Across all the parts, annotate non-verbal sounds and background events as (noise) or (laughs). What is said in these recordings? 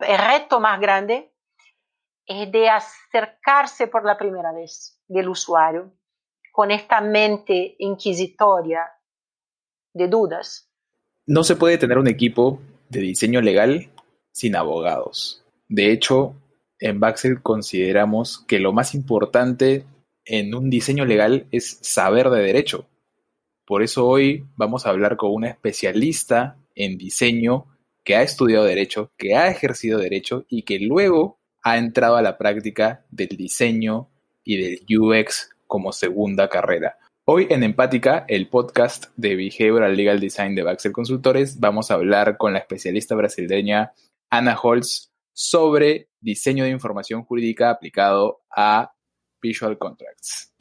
el reto más grande es de acercarse por la primera vez del usuario con esta mente inquisitoria de dudas. No se puede tener un equipo de diseño legal sin abogados. De hecho, en Baxel consideramos que lo más importante en un diseño legal es saber de derecho. Por eso hoy vamos a hablar con una especialista en diseño que ha estudiado derecho, que ha ejercido derecho y que luego ha entrado a la práctica del diseño y del UX como segunda carrera. Hoy en Empática, el podcast de Behavioral Legal Design de Baxel Consultores, vamos a hablar con la especialista brasileña Ana Holz sobre diseño de información jurídica aplicado a Visual Contracts.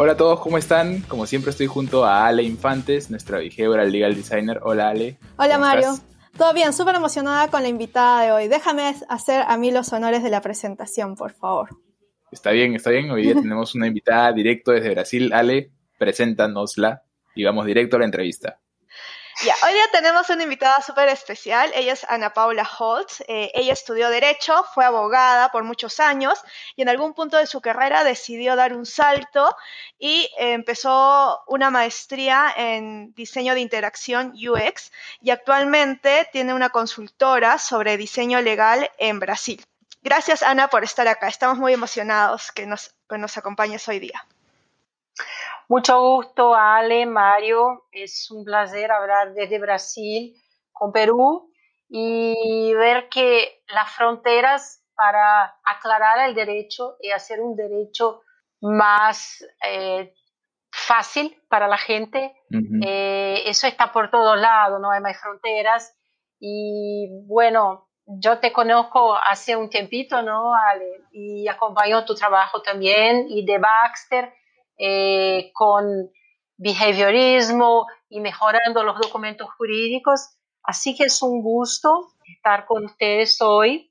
Hola a todos, ¿cómo están? Como siempre estoy junto a Ale Infantes, nuestra behavioral legal designer. Hola Ale. Hola Mario. Todo bien, súper emocionada con la invitada de hoy. Déjame hacer a mí los honores de la presentación, por favor. Está bien, está bien. Hoy día (laughs) tenemos una invitada directo desde Brasil. Ale, preséntanosla y vamos directo a la entrevista. Ya, hoy día tenemos una invitada súper especial. Ella es Ana Paula Holtz. Eh, ella estudió Derecho, fue abogada por muchos años y en algún punto de su carrera decidió dar un salto y empezó una maestría en diseño de interacción UX y actualmente tiene una consultora sobre diseño legal en Brasil. Gracias, Ana, por estar acá. Estamos muy emocionados que nos, que nos acompañes hoy día. Mucho gusto, Ale, Mario. Es un placer hablar desde Brasil con Perú y ver que las fronteras para aclarar el derecho y hacer un derecho más eh, fácil para la gente, eh, eso está por todos lados, no hay más fronteras. Y bueno, yo te conozco hace un tiempito, ¿no, Ale? Y acompaño tu trabajo también y de Baxter eh, con behaviorismo y mejorando los documentos jurídicos. Así que es un gusto estar con ustedes hoy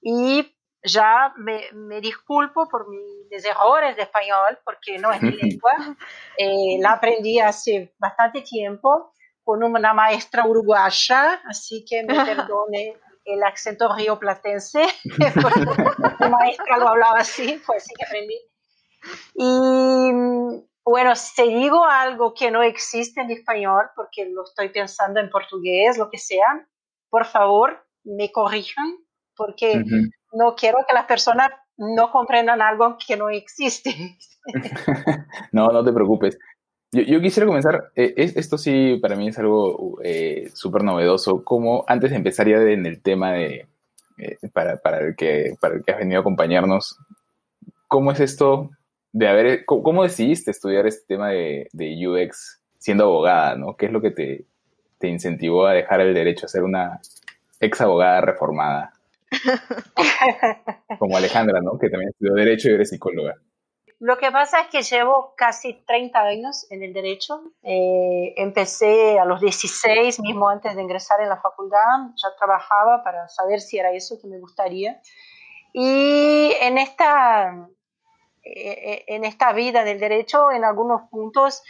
y ya me, disculpo por mis errores de español porque no es mi (laughs) lengua. Eh, la aprendí hace bastante tiempo con una maestra uruguaya, así que me (laughs) perdone el acento rioplatense. (laughs) la maestra lo hablaba así, fue así que aprendí. Y bueno, si digo algo que no existe en español, porque lo estoy pensando en portugués, lo que sea, por favor, me corrijan, porque no quiero que las personas no comprendan algo que no existe. (laughs) no, no te preocupes. Yo, quisiera comenzar, eh, esto sí para mí es algo eh, súper novedoso, como antes de empezar ya en el tema de, eh, para, para, el que, para el que has venido a acompañarnos, ¿cómo es esto de haber, ¿cómo, decidiste estudiar este tema de, UX siendo abogada, ¿no? ¿Qué es lo que te, te incentivó a dejar el derecho a ser una ex abogada reformada? (laughs) Como Alejandra, ¿no? Que también estudió Derecho y eres psicóloga. Lo que pasa es que llevo casi 30 años en el derecho. Eh, empecé a los 16, mismo antes de ingresar en la facultad. Ya trabajaba para saber si era eso que me gustaría. Y en esta eh, eh, en esta vida del derecho, en algunos puntos,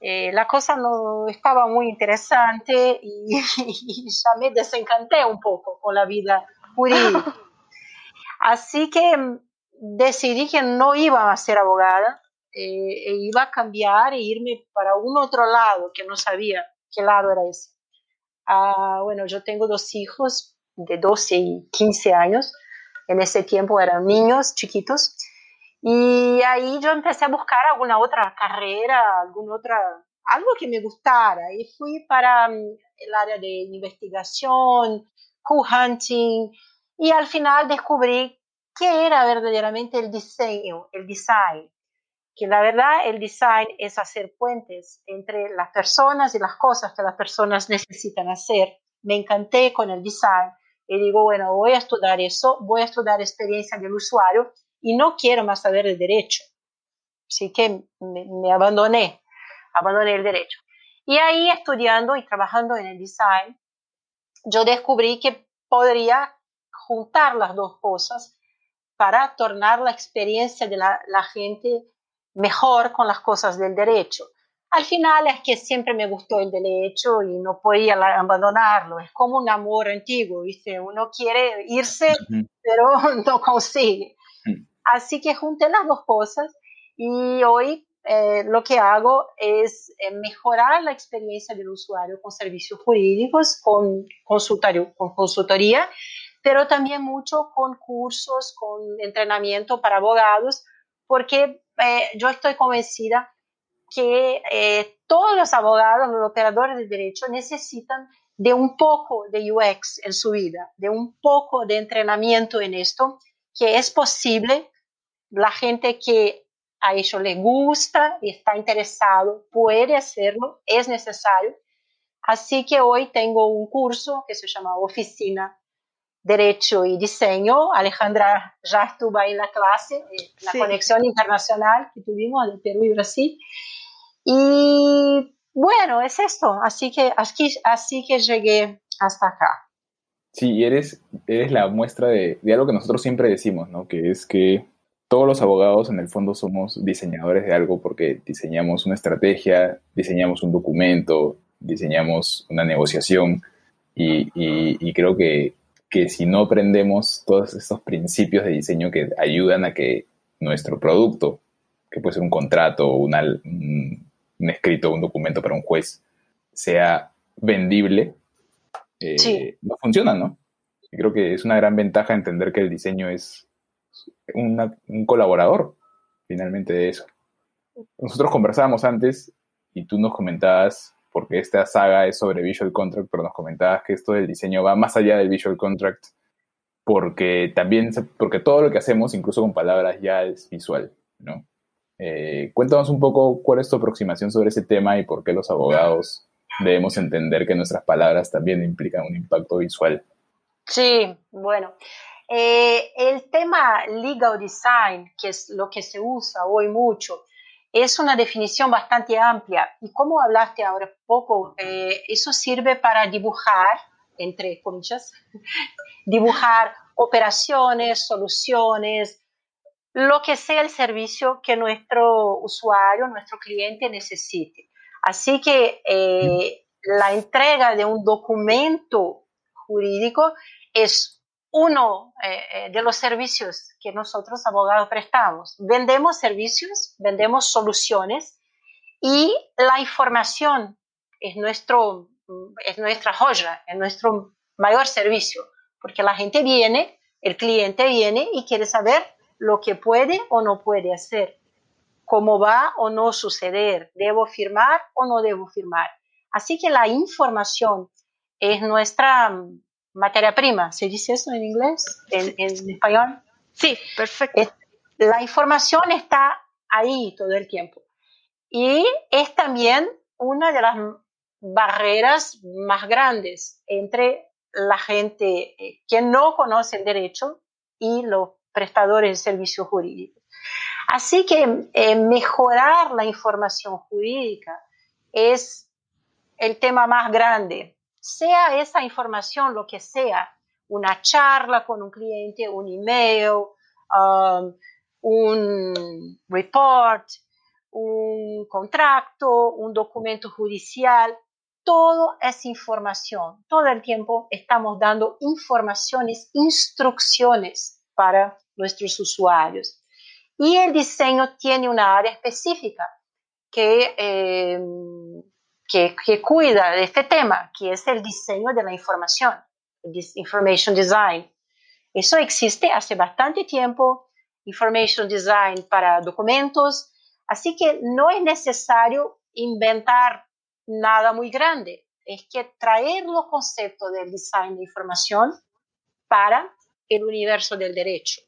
eh, la cosa no estaba muy interesante y, (laughs) ya me desencanté un poco con la vida jurídica. (laughs) Así que mm, decidí que no iba a ser abogada, e iba a cambiar e irme para un otro lado que no sabía qué lado era ese. Ah, bueno, yo tengo dos hijos de 12 y 15 años. En ese tiempo eran niños chiquitos y ahí yo empecé a buscar alguna otra carrera, alguna otra, algo que me gustara. Y fui para mm, el área de investigación, co-hunting, y al final descubrí qué era verdaderamente el diseño, el design. Que la verdad el design es hacer puentes entre las personas y las cosas que las personas necesitan hacer. Me encanté con el design y digo, bueno, voy a estudiar eso, voy a estudiar experiencia del usuario y no quiero más saber de derecho. Así que me, abandoné, abandoné el derecho. Y ahí estudiando y trabajando en el design, yo descubrí que podría juntar las dos cosas para tornar la experiencia de la, gente mejor con las cosas del derecho. Al final es que siempre me gustó el derecho y no podía abandonarlo. Es como un amor antiguo, ¿viste? Uno quiere irse, pero (laughs) no consigue. Así que junté las dos cosas y hoy eh, lo que hago es eh, mejorar la experiencia del usuario con servicios jurídicos, con, con consultoría, pero también mucho con cursos, con entrenamiento para abogados, porque eh, yo estoy convencida que todos los abogados, los operadores de derecho necesitan de un poco de UX en su vida, de un poco de entrenamiento en esto, que es posible. La gente que a ellos les gusta y está interesado, puede hacerlo, es necesario. Así que hoy tengo un curso que se llama Oficina Derecho y Diseño. Alejandra ya estuvo ahí en la clase, eh, la conexión internacional que tuvimos de Perú y Brasil. Y bueno, es esto. Así que, así, así que llegué hasta acá. Sí, eres, eres la muestra de, de algo que nosotros siempre decimos, ¿no? Que es que todos los abogados en el fondo somos diseñadores de algo porque diseñamos una estrategia, diseñamos un documento, diseñamos una negociación y, creo que, si no aprendemos todos estos principios de diseño que ayudan a que nuestro producto, que puede ser un contrato, un escrito, un documento para un juez, sea vendible, eh, no funciona, ¿no? Y creo que es una gran ventaja entender que el diseño es un colaborador finalmente de eso. Nosotros conversábamos antes y tú nos comentabas, porque esta saga es sobre Visual Contract, pero nos comentabas que esto del diseño va más allá del Visual Contract, porque también, porque todo lo que hacemos, incluso con palabras, ya es visual, ¿no? Eh, cuéntanos un poco cuál es tu aproximación sobre ese tema y por qué los abogados debemos entender que nuestras palabras también implican un impacto visual. Sí, bueno, eh, el tema legal design, que es lo que se usa hoy mucho, es una definición bastante amplia y como hablaste ahora poco, eh, eso sirve para dibujar, entre comillas, (laughs) dibujar operaciones, soluciones, lo que sea el servicio que nuestro usuario, nuestro cliente necesite. Así que eh, la entrega de un documento jurídico es uno eh, eh, de los servicios que nosotros abogados prestamos. Vendemos servicios, vendemos soluciones y la información es, nuestro, es nuestra joya, es nuestro mayor servicio, porque la gente viene, el cliente viene y quiere saber lo que puede o no puede hacer, cómo va o no suceder, debo firmar o no debo firmar. Así que la información es nuestra materia prima. ¿Se dice eso en inglés? ¿En, español? Sí, perfecto. la información está ahí todo el tiempo. Y es también una de las barreras más grandes entre la gente eh, que no conoce el derecho y los prestadores de servicios jurídicos. Así que eh, mejorar la información jurídica es el tema más grande sea esa información lo que sea, una charla con un cliente, un email, um, un report, un contrato, un documento judicial, todo es información. Todo el tiempo estamos dando informaciones, instrucciones para nuestros usuarios. Y el diseño tiene una área específica que eh, que, cuida de este tema, que es el diseño de la información, Information Design. Eso existe hace bastante tiempo, Information Design para documentos, así que no es necesario inventar nada muy grande, es que traer los conceptos del design de información para el universo del derecho.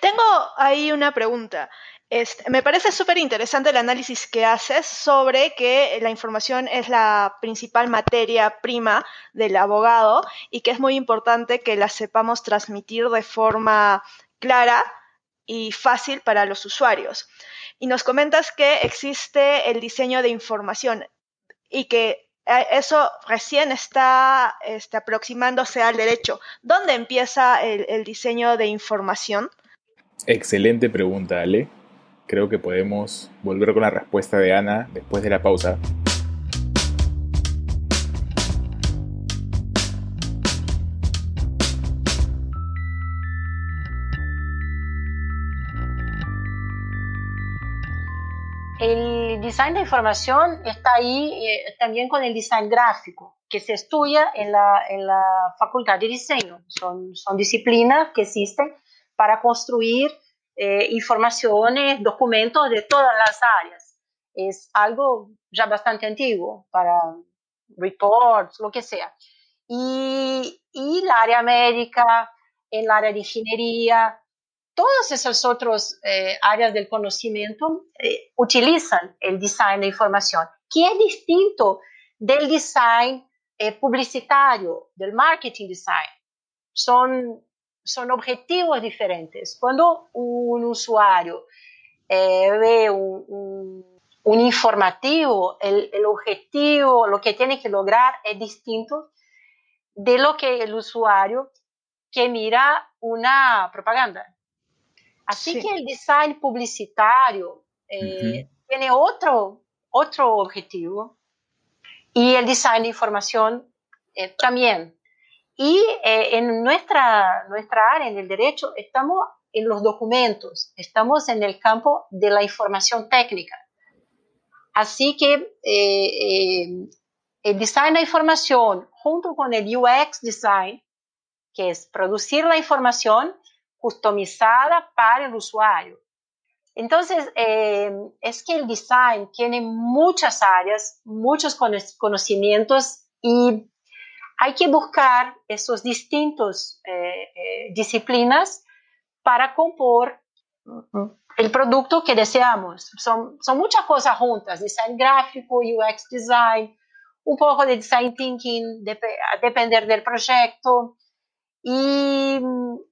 Tengo ahí una pregunta. Este, me parece súper interesante el análisis que haces sobre que la información es la principal materia prima del abogado y que es muy importante que la sepamos transmitir de forma clara y fácil para los usuarios. Y nos comentas que existe el diseño de información y que eh, eso recién está este, aproximándose al derecho. ¿Dónde empieza el diseño de información? Excelente pregunta, Ale creo que podemos volver con la respuesta de Ana después de la pausa. El design de información está ahí eh, también con el design gráfico, que se estudia en la, en la facultad de diseño. Son, son disciplinas que existen para construir eh, informaciones, documentos de todas las áreas. Es algo ya bastante antiguo para reports, lo que sea. Y, y la área médica, en la área de ingeniería, todas esas otras eh, áreas del conocimiento eh, utilizan el design de información, que es distinto del design eh, publicitario, del marketing design. Son, son objetivos diferentes. Cuando un usuario ve un, un, informativo, el, el objetivo, lo que tiene que lograr es distinto de lo que el usuario que mira una propaganda. Así que el design publicitario eh, tiene otro, otro objetivo y el design de información eh, también. Y eh, en nuestra, nuestra área, en el derecho, estamos en los documentos, estamos en el campo de la información técnica. Así que el design de información junto con el UX design, que es producir la información, customizada para el usuario. Entonces, eh, es que el design tiene muchas áreas, muchos conocimientos y hay que buscar esos distintos eh, eh, disciplinas para compor el producto que deseamos. Son, son muchas cosas juntas, design gráfico, UX design, un poco de design thinking, a depender del proyecto, y,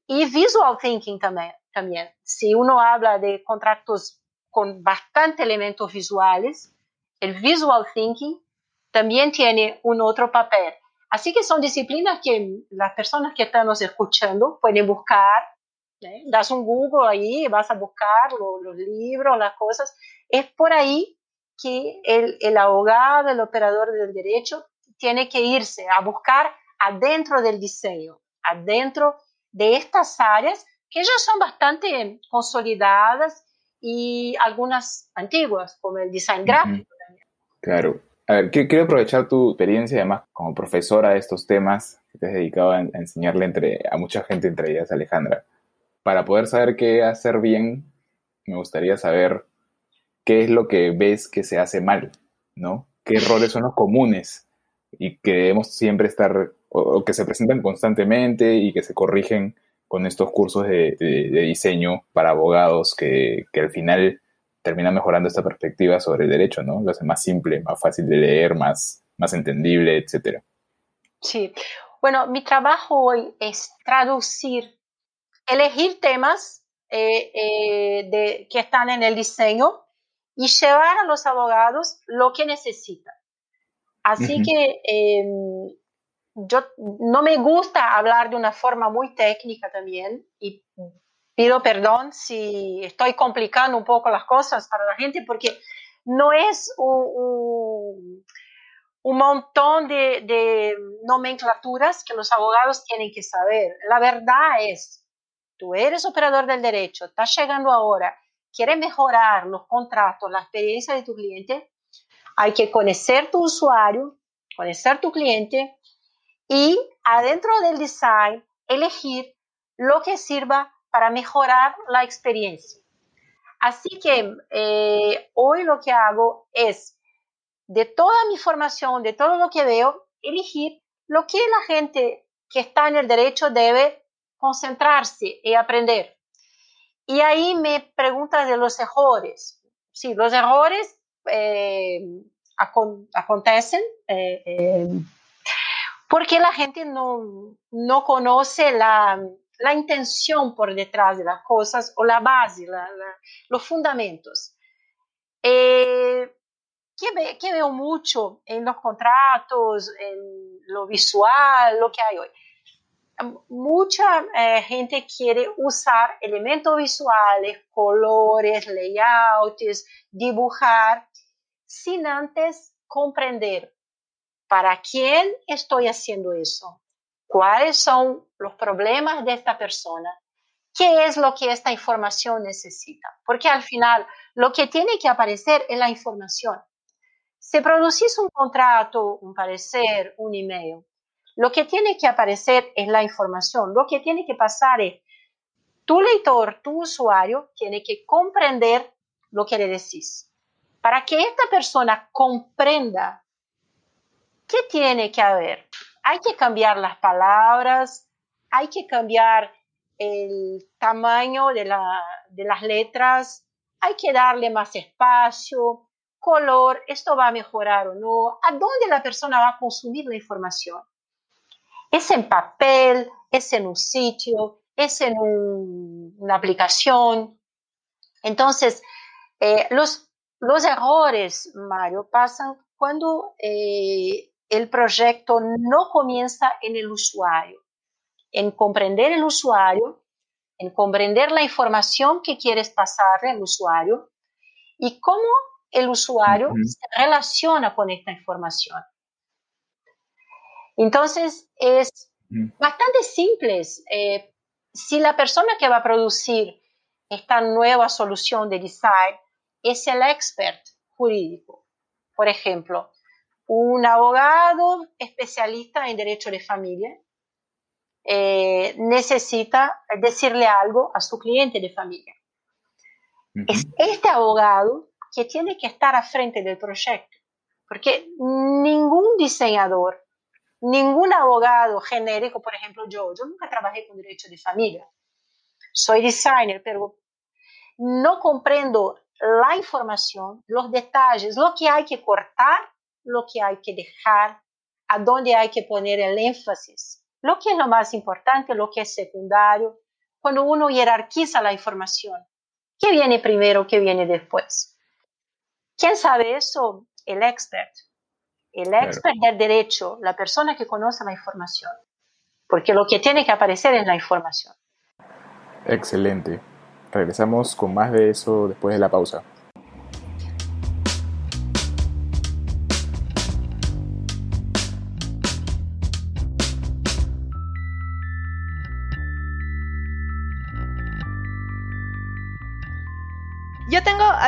y visual thinking también, también. Si uno habla de contratos con bastante elementos visuales, el visual thinking también tiene un otro papel. Así que son disciplinas que las personas que están nos escuchando pueden buscar. ¿eh? Das un Google ahí, vas a buscar los, los, libros, las cosas. Es por ahí que el, el abogado, el operador del derecho, tiene que irse a buscar adentro del diseño adentro de estas áreas que ya son bastante consolidadas y algunas antiguas, como el design gráfico. Claro. A ver, quiero aprovechar tu experiencia, además, como profesora de estos temas, que te has dedicado a, enseñarle entre, a mucha gente, entre ellas Alejandra. Para poder saber qué hacer bien, me gustaría saber qué es lo que ves que se hace mal, ¿no? ¿Qué errores son los comunes y que debemos siempre estar o, que se presentan constantemente y que se corrigen con estos cursos de, diseño para abogados que, que, al final terminan mejorando esta perspectiva sobre el derecho, ¿no? Lo hace más simple, más fácil de leer, más, más entendible, etcétera. Sí. Bueno, mi trabajo hoy es traducir, elegir temas eh, eh, de, que están en el diseño y llevar a los abogados lo que necesitan. Así que em, yo no me gusta hablar de una forma muy técnica también y pido perdón si estoy complicando un poco las cosas para la gente porque no es un, un, montón de, de, nomenclaturas que los abogados tienen que saber. La verdad es, tú eres operador del derecho, estás llegando ahora, quieres mejorar los contratos, la experiencia de tu cliente, hay que conocer tu usuario, conocer tu cliente, y adentro del design elegir lo que sirva para mejorar la experiencia. Así que eh, hoy lo que hago es, de toda mi formación, de todo lo que veo, elegir lo que la gente que está en el derecho debe concentrarse y aprender. Y ahí me preguntas de los errores. Sí, los errores eh, acontecen. Eh, porque la gente no, no conoce la, la, intención por detrás de las cosas o la base, los fundamentos. Eh, que, veo mucho en los contratos, en lo visual, lo que hay hoy. mucha eh, gente quiere usar elementos visuales, colores, layouts, dibujar, sin antes comprender para quién estoy haciendo eso, cuáles son los problemas de esta persona, qué es lo que esta información necesita. Porque al final lo que tiene que aparecer es la información. Si producís un contrato, un parecer, un email, lo que tiene que aparecer es la información. Lo que tiene que pasar es tu lector, tu usuario, tiene que comprender lo que le decís. Para que esta persona comprenda qué tiene que haber, hay que cambiar las palabras, hay que cambiar el tamaño de, las letras, hay que darle más espacio, color, esto va a mejorar o no, a dónde la persona va a consumir la información es en papel, es en un sitio, es en una aplicación. Entonces, eh, los, los errores, Mario, pasan cuando eh, el proyecto no comienza en el usuario, en comprender el usuario, en comprender la información que quieres pasarle al usuario y cómo el usuario se relaciona con esta información. Entonces, es bastante simple. Eh, si la persona que va a producir esta nueva solución de design es el expert jurídico, por ejemplo, un abogado especialista en derecho de familia, eh, necesita decirle algo a su cliente de familia. Es este abogado que tiene que estar a frente del proyecto, porque ningún diseñador ningún abogado genérico, por ejemplo yo, yo nunca trabajé con derecho de familia, soy designer, pero no comprendo la información, los detalles, lo que hay que cortar, lo que hay que dejar, a dónde hay que poner el énfasis, lo que es lo más importante, lo que es secundario, cuando uno jerarquiza la información. ¿Qué viene primero, qué viene después? ¿Quién sabe eso? El expert. El expert del derecho, la persona que conoce la información, porque lo que tiene que aparecer es la información. Excelente. Regresamos con más de eso después de la pausa.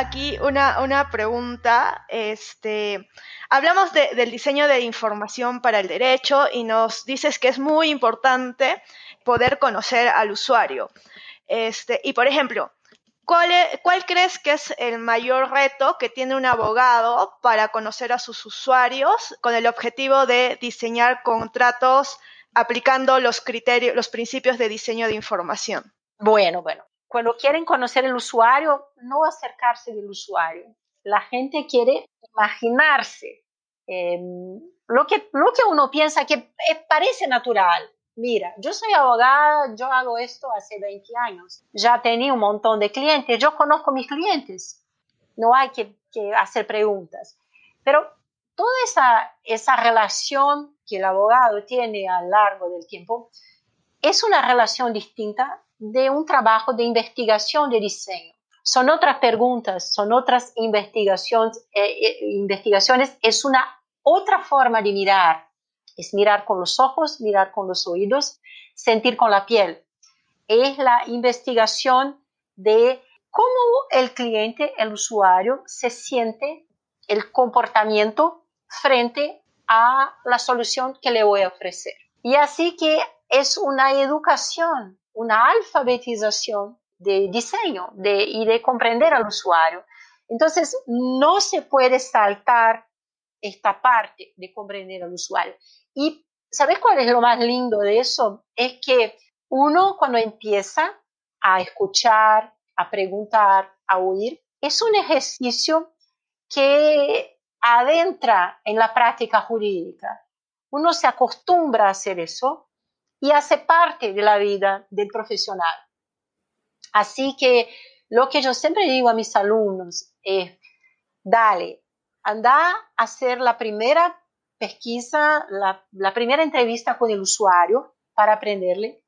Aquí una, una pregunta. Este, hablamos del diseño de información para el derecho y nos dices que es muy importante poder conocer al usuario. Este, y por ejemplo, ¿cuál, ¿cuál crees que es el mayor reto que tiene un abogado para conocer a sus usuarios con el objetivo de diseñar contratos aplicando los criterios, los principios de diseño de información? Bueno, bueno, cuando quieren conocer el usuario, no acercarse del usuario. La gente quiere imaginarse em, lo, que, lo que uno piensa que eh, parece natural. Mira, yo soy abogada, yo hago esto hace 20 años, ya tenía un montón de clientes, yo conozco mis clientes, no hay que, hacer preguntas. Pero toda esa, esa relación que el abogado tiene a lo largo del tiempo es una relación distinta de un trabajo de investigación de diseño. Son otras preguntas, son otras investigaciones, eh, eh, investigaciones, es una otra forma de mirar. Es mirar con los ojos, mirar con los oídos, sentir con la piel. Es la investigación de cómo el cliente, el usuario, se siente el comportamiento frente a la solución que le voy a ofrecer. Y así que es una educación una alfabetización de diseño y de comprender al usuario. Entonces, no se puede saltar esta parte de comprender al usuario. Y ¿sabes cuál es lo más lindo de eso? Es que uno cuando empieza a escuchar, a preguntar, a oír, es un ejercicio que adentra en la práctica jurídica. Uno se acostumbra a hacer eso y hace parte de la vida del profesional. Así que lo que yo siempre digo a mis alumnos es, dale, anda a hacer la primera pesquisa, la, primera entrevista con el usuario para aprenderle.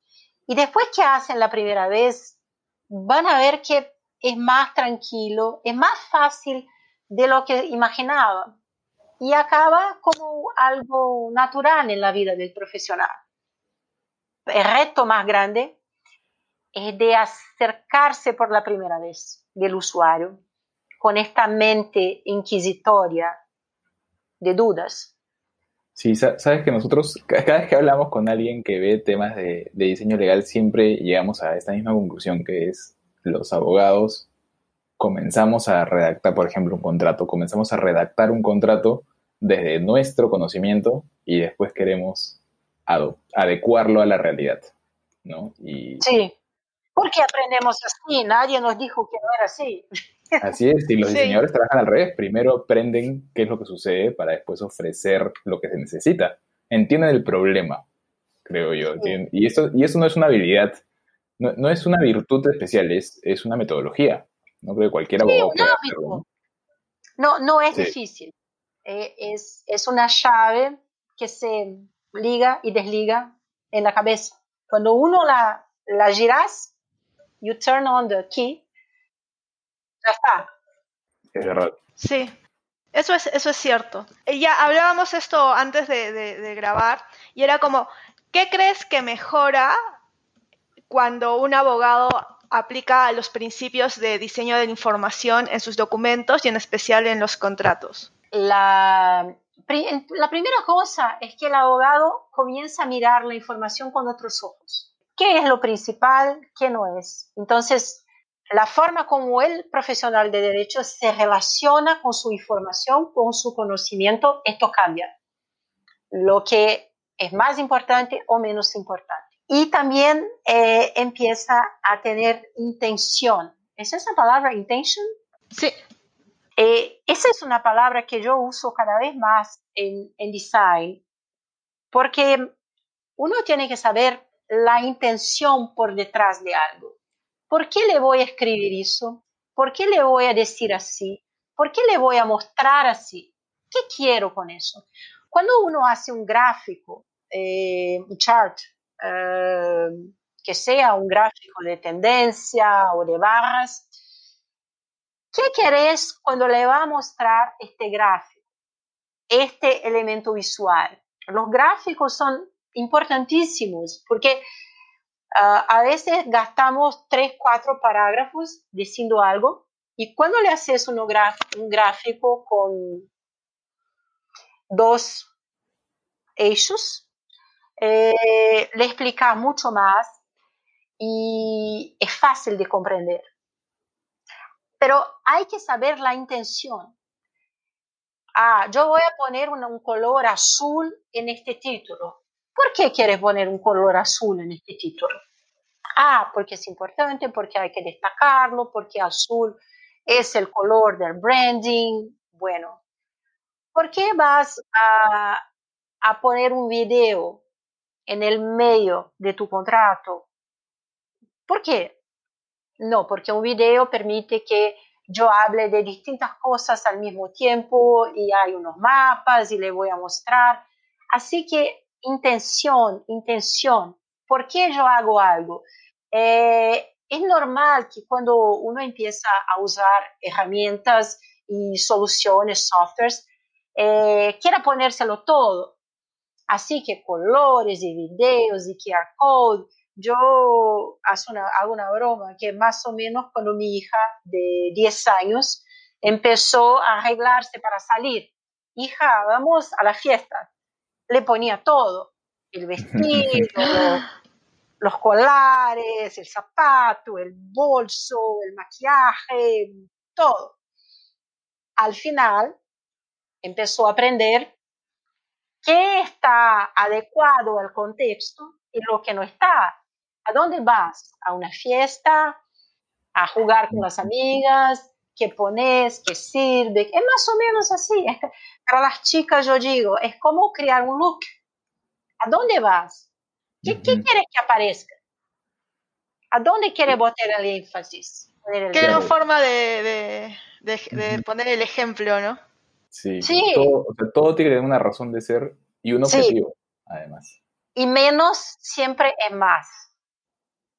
Y después que hacen la primera vez, van a ver que es más tranquilo, es más fácil de lo que imaginaba y acaba como algo natural en la vida del profesional. El reto más grande es de acercarse por la primera vez del usuario con esta mente inquisitoria de dudas. Sí, sabes que nosotros cada vez que hablamos con alguien que ve temas de, diseño legal siempre llegamos a esta misma conclusión que es los abogados comenzamos a redactar, por ejemplo, un contrato, comenzamos a redactar un contrato desde nuestro conocimiento y después queremos adecuarlo a la realidad, ¿no? Y, sí, porque aprendemos así, nadie nos dijo que no era así. (laughs) Así es, y los diseñadores trabajan al revés, primero aprenden qué es lo que sucede para después ofrecer lo que se necesita. Entienden el problema, creo yo. Y, eso, y eso no es una habilidad, no, es una virtud especial, es, es una metodología. No creo que cualquier abogado ¿no? no, no es difícil. Eh, es, es una llave que se liga y desliga en la cabeza. Cuando uno la, la giras, you turn on the key, ya está. Es verdad. Sí, eso es, eso es cierto. Ya hablábamos esto antes de, de, grabar y era como, ¿qué crees que mejora cuando un abogado aplica los principios de diseño de la información en sus documentos y en especial en los contratos? La, la primera cosa es que el abogado comienza a mirar la información con otros ojos. ¿Qué es lo principal? ¿Qué no es? Entonces, la forma como el profesional de derecho se relaciona con su información, con su conocimiento, esto cambia. Lo que es más importante o menos importante y también eh, empieza a tener intención. ¿Es esa palabra intention? Sí. Eh, esa es una palabra que yo uso cada vez más en, en design, porque uno tiene que saber la intención por detrás de algo. ¿Por qué le voy a escribir eso? ¿Por qué le voy a decir así? ¿Por qué le voy a mostrar así? ¿Qué quiero con eso? Cuando uno hace un gráfico, eh, un chart, eh, que sea un gráfico de tendencia o de barras. ¿Qué querés cuando le va a mostrar este gráfico, este elemento visual? Los gráficos son importantísimos porque ah, a veces gastamos tres, cuatro parágrafos diciendo algo y cuando le haces un gráfico con dos eixos, eh, le explica mucho más y es fácil de comprender. Pero hay que saber la intención. Ah, yo voy a poner un, color azul en este título. ¿Por qué quieres poner un color azul en este título? Ah, porque es importante, porque hay que destacarlo, porque azul es el color del branding. Bueno, ¿por qué vas a, a poner un video en el medio de tu contrato. ¿Por qué? No, porque un video permite que yo hable de distintas cosas al mismo tiempo y hay unos mapas y le voy a mostrar. Así que intención, intención. ¿Por qué yo hago algo? Eh, es normal que cuando uno empieza a usar herramientas y soluciones, softwares, eh, quiera ponérselo todo. Así que colores y videos y QR code. Yo hago una broma que más o menos cuando mi hija de 10 años empezó a arreglarse para salir, hija, vamos a la fiesta. Le ponía todo, el vestido, (laughs) los colares, el zapato, el bolso, el maquillaje, todo. Al final empezó a aprender qué está adecuado al contexto y lo que no está. ¿A dónde vas? ¿A una fiesta? ¿A jugar con las amigas? ¿Qué pones? ¿Qué sirve? Es más o menos así. Para las chicas yo digo, es como crear un look. ¿A dónde vas? ¿Qué, quieres que aparezca? ¿A dónde quieres botar el énfasis? Qué forma de, poner el ejemplo, ¿no? Sí, Todo, tiene una razón de ser y un objetivo, además. y menos siempre es más.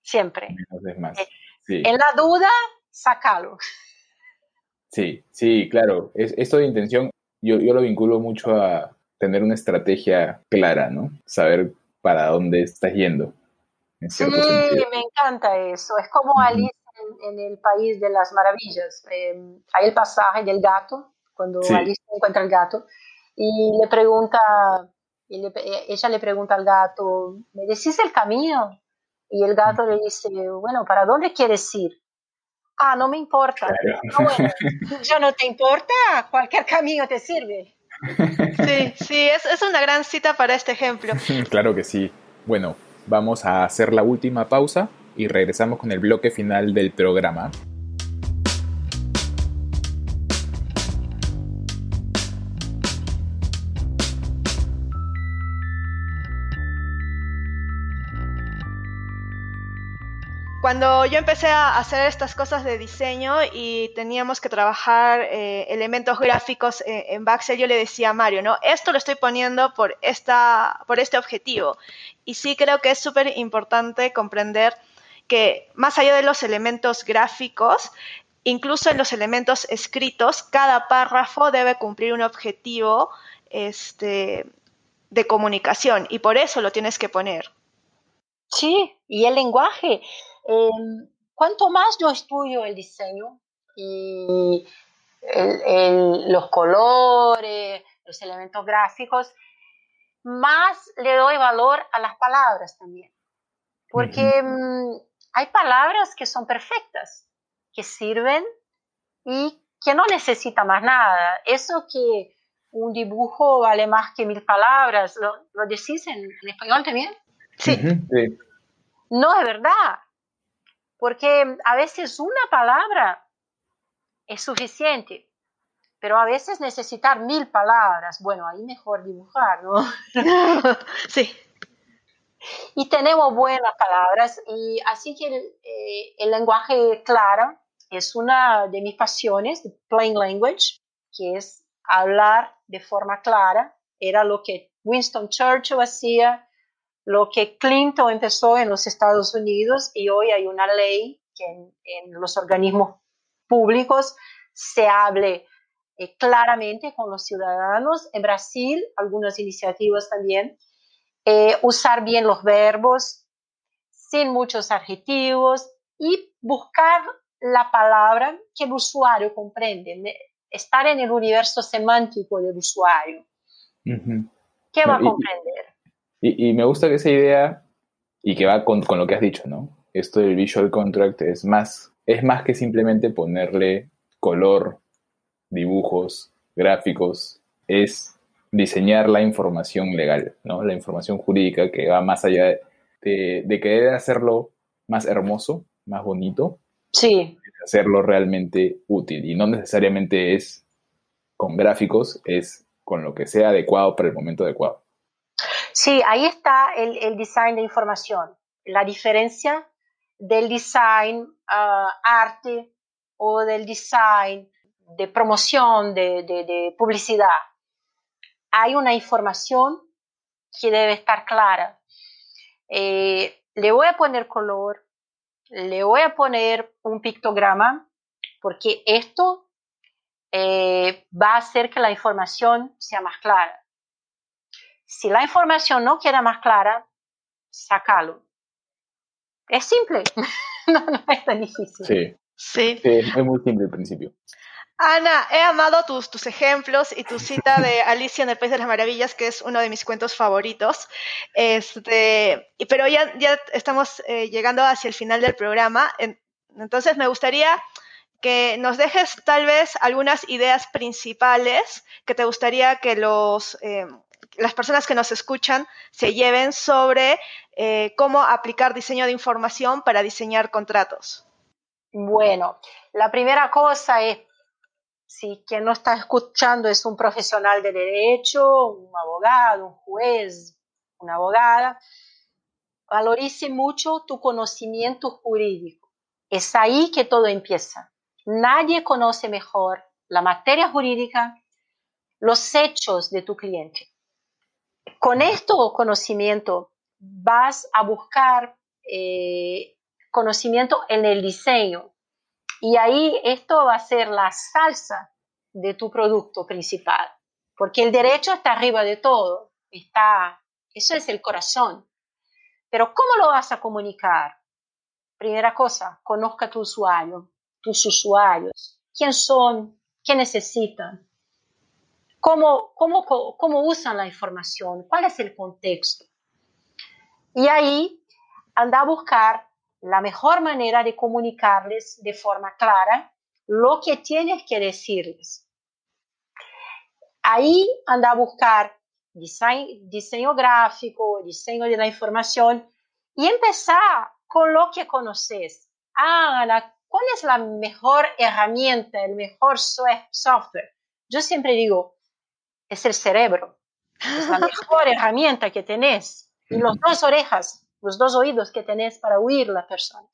Siempre. Menos es más. Eh, Sí, En la duda, sácalo. sí, sí, claro. Es, esto de intención, yo, yo lo vinculo mucho a tener una estrategia clara, ¿no? Saber para dónde estás yendo, en Sí, sentido. me encanta eso. Es como. Alice en, en el País de las Maravillas. Eh, hay el pasaje del gato, cuando Sí. Alice encuentra el gato, y le pregunta, y le- eh, ella le pregunta al gato, ¿me decís el camino? Y el gato le dice, bueno, ¿para dónde quieres ir? Ah, no me importa. Claro. "Ah, bueno, yo no te importa, cualquier camino te sirve. (laughs) Sí, sí, es, es una gran cita para este ejemplo. (laughs) Claro que sí. Bueno, vamos a hacer la última pausa y regresamos con el bloque final del programa. Cuando yo empecé a hacer estas cosas de diseño y teníamos que trabajar eh, elementos gráficos eh, en Baxel, yo le decía a Mario, ¿no? Esto lo estoy poniendo por, esta, por este objetivo. Y sí creo que es súper importante comprender que más allá de los elementos gráficos, incluso en los elementos escritos, cada párrafo debe cumplir un objetivo este, de comunicación y por eso lo tienes que poner. Sí, y el lenguaje. Eh, cuanto más yo estudio el diseño y el- el- los colores, los elementos gráficos, más le doy valor a las palabras también. Porque mm, hay palabras que son perfectas, que sirven y que no necesitan más nada. Eso que un dibujo vale más que mil palabras, ¿lo, lo decís en, en español también? Sí, Ujú, sí. No es verdad, porque a veces una palabra es suficiente, pero a veces necesitar mil palabras, bueno, ahí mejor dibujar, ¿no? (laughs) sí. Y tenemos buenas palabras, y así que el, eh, el lenguaje claro es una de mis pasiones, plain language, que es hablar de forma clara, era lo que Winston Churchill hacía, lo que Clinton empezó en los Estados Unidos y hoy hay una ley que en, en los organismos públicos se hable eh, claramente con los ciudadanos. En Brasil, algunas iniciativas también. Eh, usar bien los verbos, sin muchos adjetivos y buscar la palabra que el usuario comprende. Estar en el universo semántico del usuario. Ujú. ¿Qué va a comprender? Y, y me gusta que esa idea, y que va con, con lo que has dicho, ¿no? Esto del visual contract es más, es más que simplemente ponerle color, dibujos, gráficos, es diseñar la información legal, ¿no? La información jurídica que va más allá de, de, de querer hacerlo más hermoso, más bonito, Sí, hacerlo realmente útil. Y no necesariamente es con gráficos, es con lo que sea adecuado para el momento adecuado. Sí, ahí está el, design de información, la diferencia del design ah, arte o del design de promoción, de publicidad. Hay una información que debe estar clara. Eh, le voy a poner color, le voy a poner un pictograma, porque esto eh, va a hacer que la información sea más clara. Si la información no queda más clara, sácalo. Es simple, (laughs) no, no es tan difícil. Sí, Sí. sí, es muy simple al principio. Ana, he amado tus, tus ejemplos y tu cita de (laughs) Alicia en el País de las Maravillas, que es uno de mis cuentos favoritos. Este, pero ya, ya estamos eh, llegando hacia el final del programa. En- entonces me gustaría que nos dejes tal vez algunas ideas principales que te gustaría que los, eh, las personas que nos escuchan se lleven sobre eh, cómo aplicar diseño de información para diseñar contratos. Bueno, la primera cosa es, si quien no está escuchando es un profesional de derecho, un abogado, un juez, una abogada, valorice mucho tu conocimiento jurídico. Es ahí que todo empieza. Nadie conoce mejor la materia jurídica, los hechos de tu cliente. Con este conocimiento vas a buscar eh, conocimiento en el diseño. Y ahí esto va a ser la salsa de tu producto principal, porque el derecho está arriba de todo, está, eso es el corazón. Pero ¿cómo lo vas a comunicar? Primera cosa, conozca a tu usuario, tus usuarios, quién son, qué necesitan, cómo, cómo, cómo usan la información, cuál es el contexto. Y ahí anda a buscar la mejor manera de comunicarles de forma clara lo que tienes que decirles. Ahí anda a buscar diseño, gráfico, diseño de la información y empezar con lo que conoces. Ah, Ana, ¿cuál es la mejor herramienta, el mejor software? Yo siempre digo, es el cerebro. Es la mejor herramienta que tenés. Y las dos orejas, los dos oídos que tenés para oír la persona.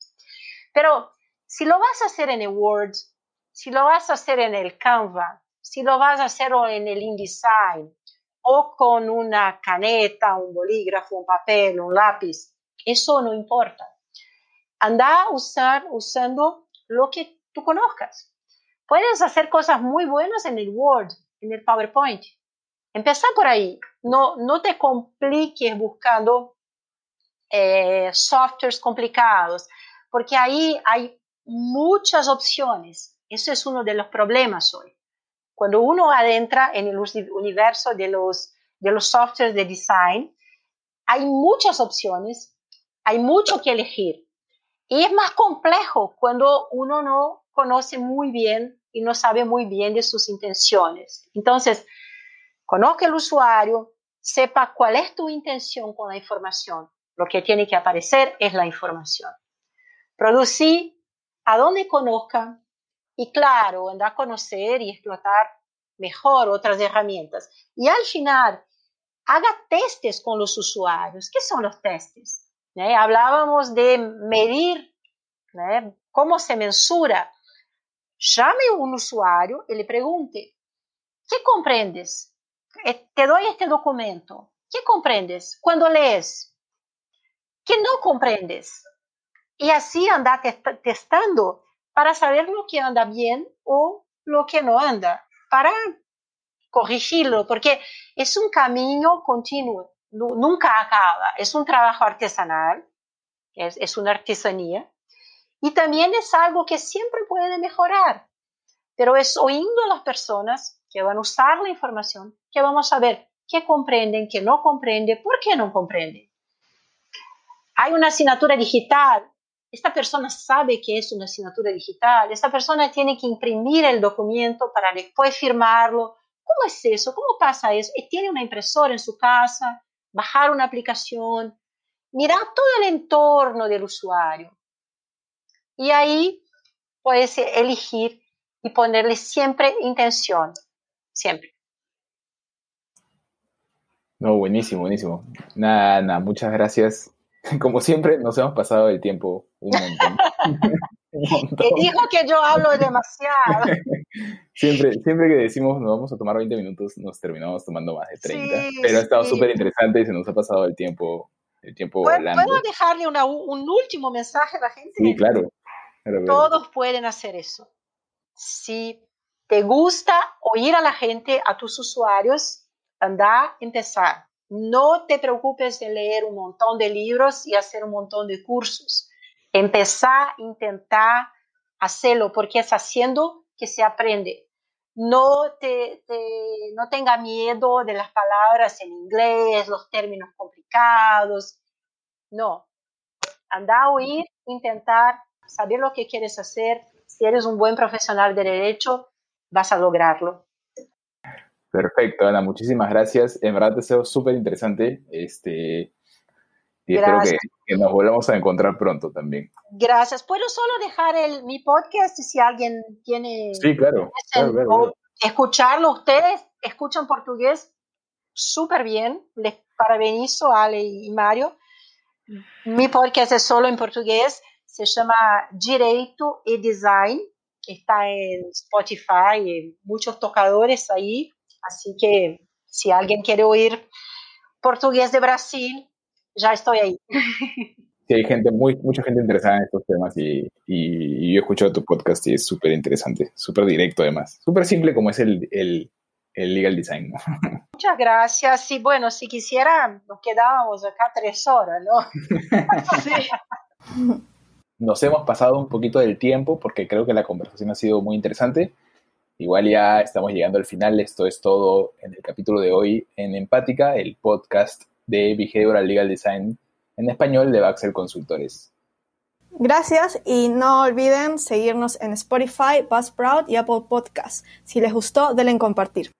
Pero si lo vas a hacer en el Word, si lo vas a hacer en el Canva, si lo vas a hacer en el InDesign, o con una caneta, un bolígrafo, un papel, un lápiz, eso no importa. Anda a usar usando lo que tú conozcas. Puedes hacer cosas muy buenas en el Word, en el PowerPoint, Empezar por ahí. No, te compliques buscando eh, softwares complicados, porque ahí hay muchas opciones. Eso es uno de los problemas hoy. Cuando uno adentra en el universo de los, de los softwares de design, hay muchas opciones, hay mucho que elegir. Y es más complejo cuando uno no conoce muy bien y no sabe muy bien de sus intenciones. Entonces, Conozca el usuario, sepa cuál es tu intención con la información. Lo que tiene que aparecer es la información. Producir a donde conozca y claro, andar a conocer y explotar mejor otras herramientas. Y al final, haga testes con los usuarios. ¿Qué son los testes? ¿Eh? Hablábamos de medir ¿eh? cómo se mensura. Llame a un usuario y le pregunte, ¿qué comprendes? Eh, te doy este documento. ¿Qué comprendes cuando lees? ¿Qué no comprendes? Y así anda testando para saber lo que anda bien o lo que no anda, para corregirlo, porque es un camino continuo, nunca acaba, es un trabajo artesanal, es, es una artesanía, y también es algo que siempre puede mejorar, pero es oyendo a las personas que van a usar la información, que vamos a ver qué comprenden, qué no comprenden, por qué no comprenden. Hay una asignatura digital. Esta persona sabe que es una asignatura digital. Esta persona tiene que imprimir el documento para después firmarlo. ¿Cómo es eso? ¿Cómo pasa eso? Tiene una impresora en su casa, bajar una aplicación, mirar todo el entorno del usuario. Y ahí puedes elegir y ponerle siempre intención siempre. No, buenísimo, buenísimo. Nada, nada, muchas gracias. (laughs) Como siempre, nos hemos pasado el tiempo un montón. (laughs) Te dijo que yo hablo demasiado. (laughs) siempre, siempre que decimos nos vamos a tomar 20 minutos, nos terminamos tomando más de 30. pero ha estado súper interesante y se nos ha pasado el tiempo, el tiempo ¿Puedo, ¿Puedo dejarle un último mensaje a la gente? Sí, claro. Todos pueden hacer eso. Si te gusta oír a la gente, a tus usuarios, anda a empezar. No te preocupes de leer un montón de libros y hacer un montón de cursos. Empezar, intentar hacerlo, porque es haciendo que se aprende. No, te, no tenga miedo de las palabras en inglés, los términos complicados. No. Anda a oír, intentar saber lo que quieres hacer. Si eres un buen profesional de derecho, vas a lograrlo. Perfecto, Ana, muchísimas gracias. En verdad te sido súper interesante. Este, y espero que, nos volvamos a encontrar pronto también. Gracias. ¿Puedo solo dejar el, mi podcast si alguien tiene... Sí, claro. Escucharlo ustedes, escuchan portugués súper bien. Les parabenizo a Ale y Mario. Mi podcast es solo en portugués. Se llama Direito e Design está en Spotify, en muchos tocadores ahí, así que si alguien quiere oír portugués de Brasil, ya estoy ahí. (laughs) Sí, hay gente, muy, mucha gente interesada en estos temas y, y, yo he escuchado tu podcast y es súper interesante, súper directo además, súper simple como es el, el, el legal design. (laughs) Muchas gracias. Y bueno, si quisiera, nos quedábamos acá tres horas, ¿no? (laughs) sí. Nos hemos pasado un poquito del tiempo porque creo que la conversación ha sido muy interesante. Igual ya estamos llegando al final. Esto es todo en el capítulo de hoy en Empática, el podcast de Behavioral Legal Design en español de Baxel Consultores. Gracias y no olviden seguirnos en Spotify, Buzzsprout y Apple Podcasts. Si les gustó, denle en compartir.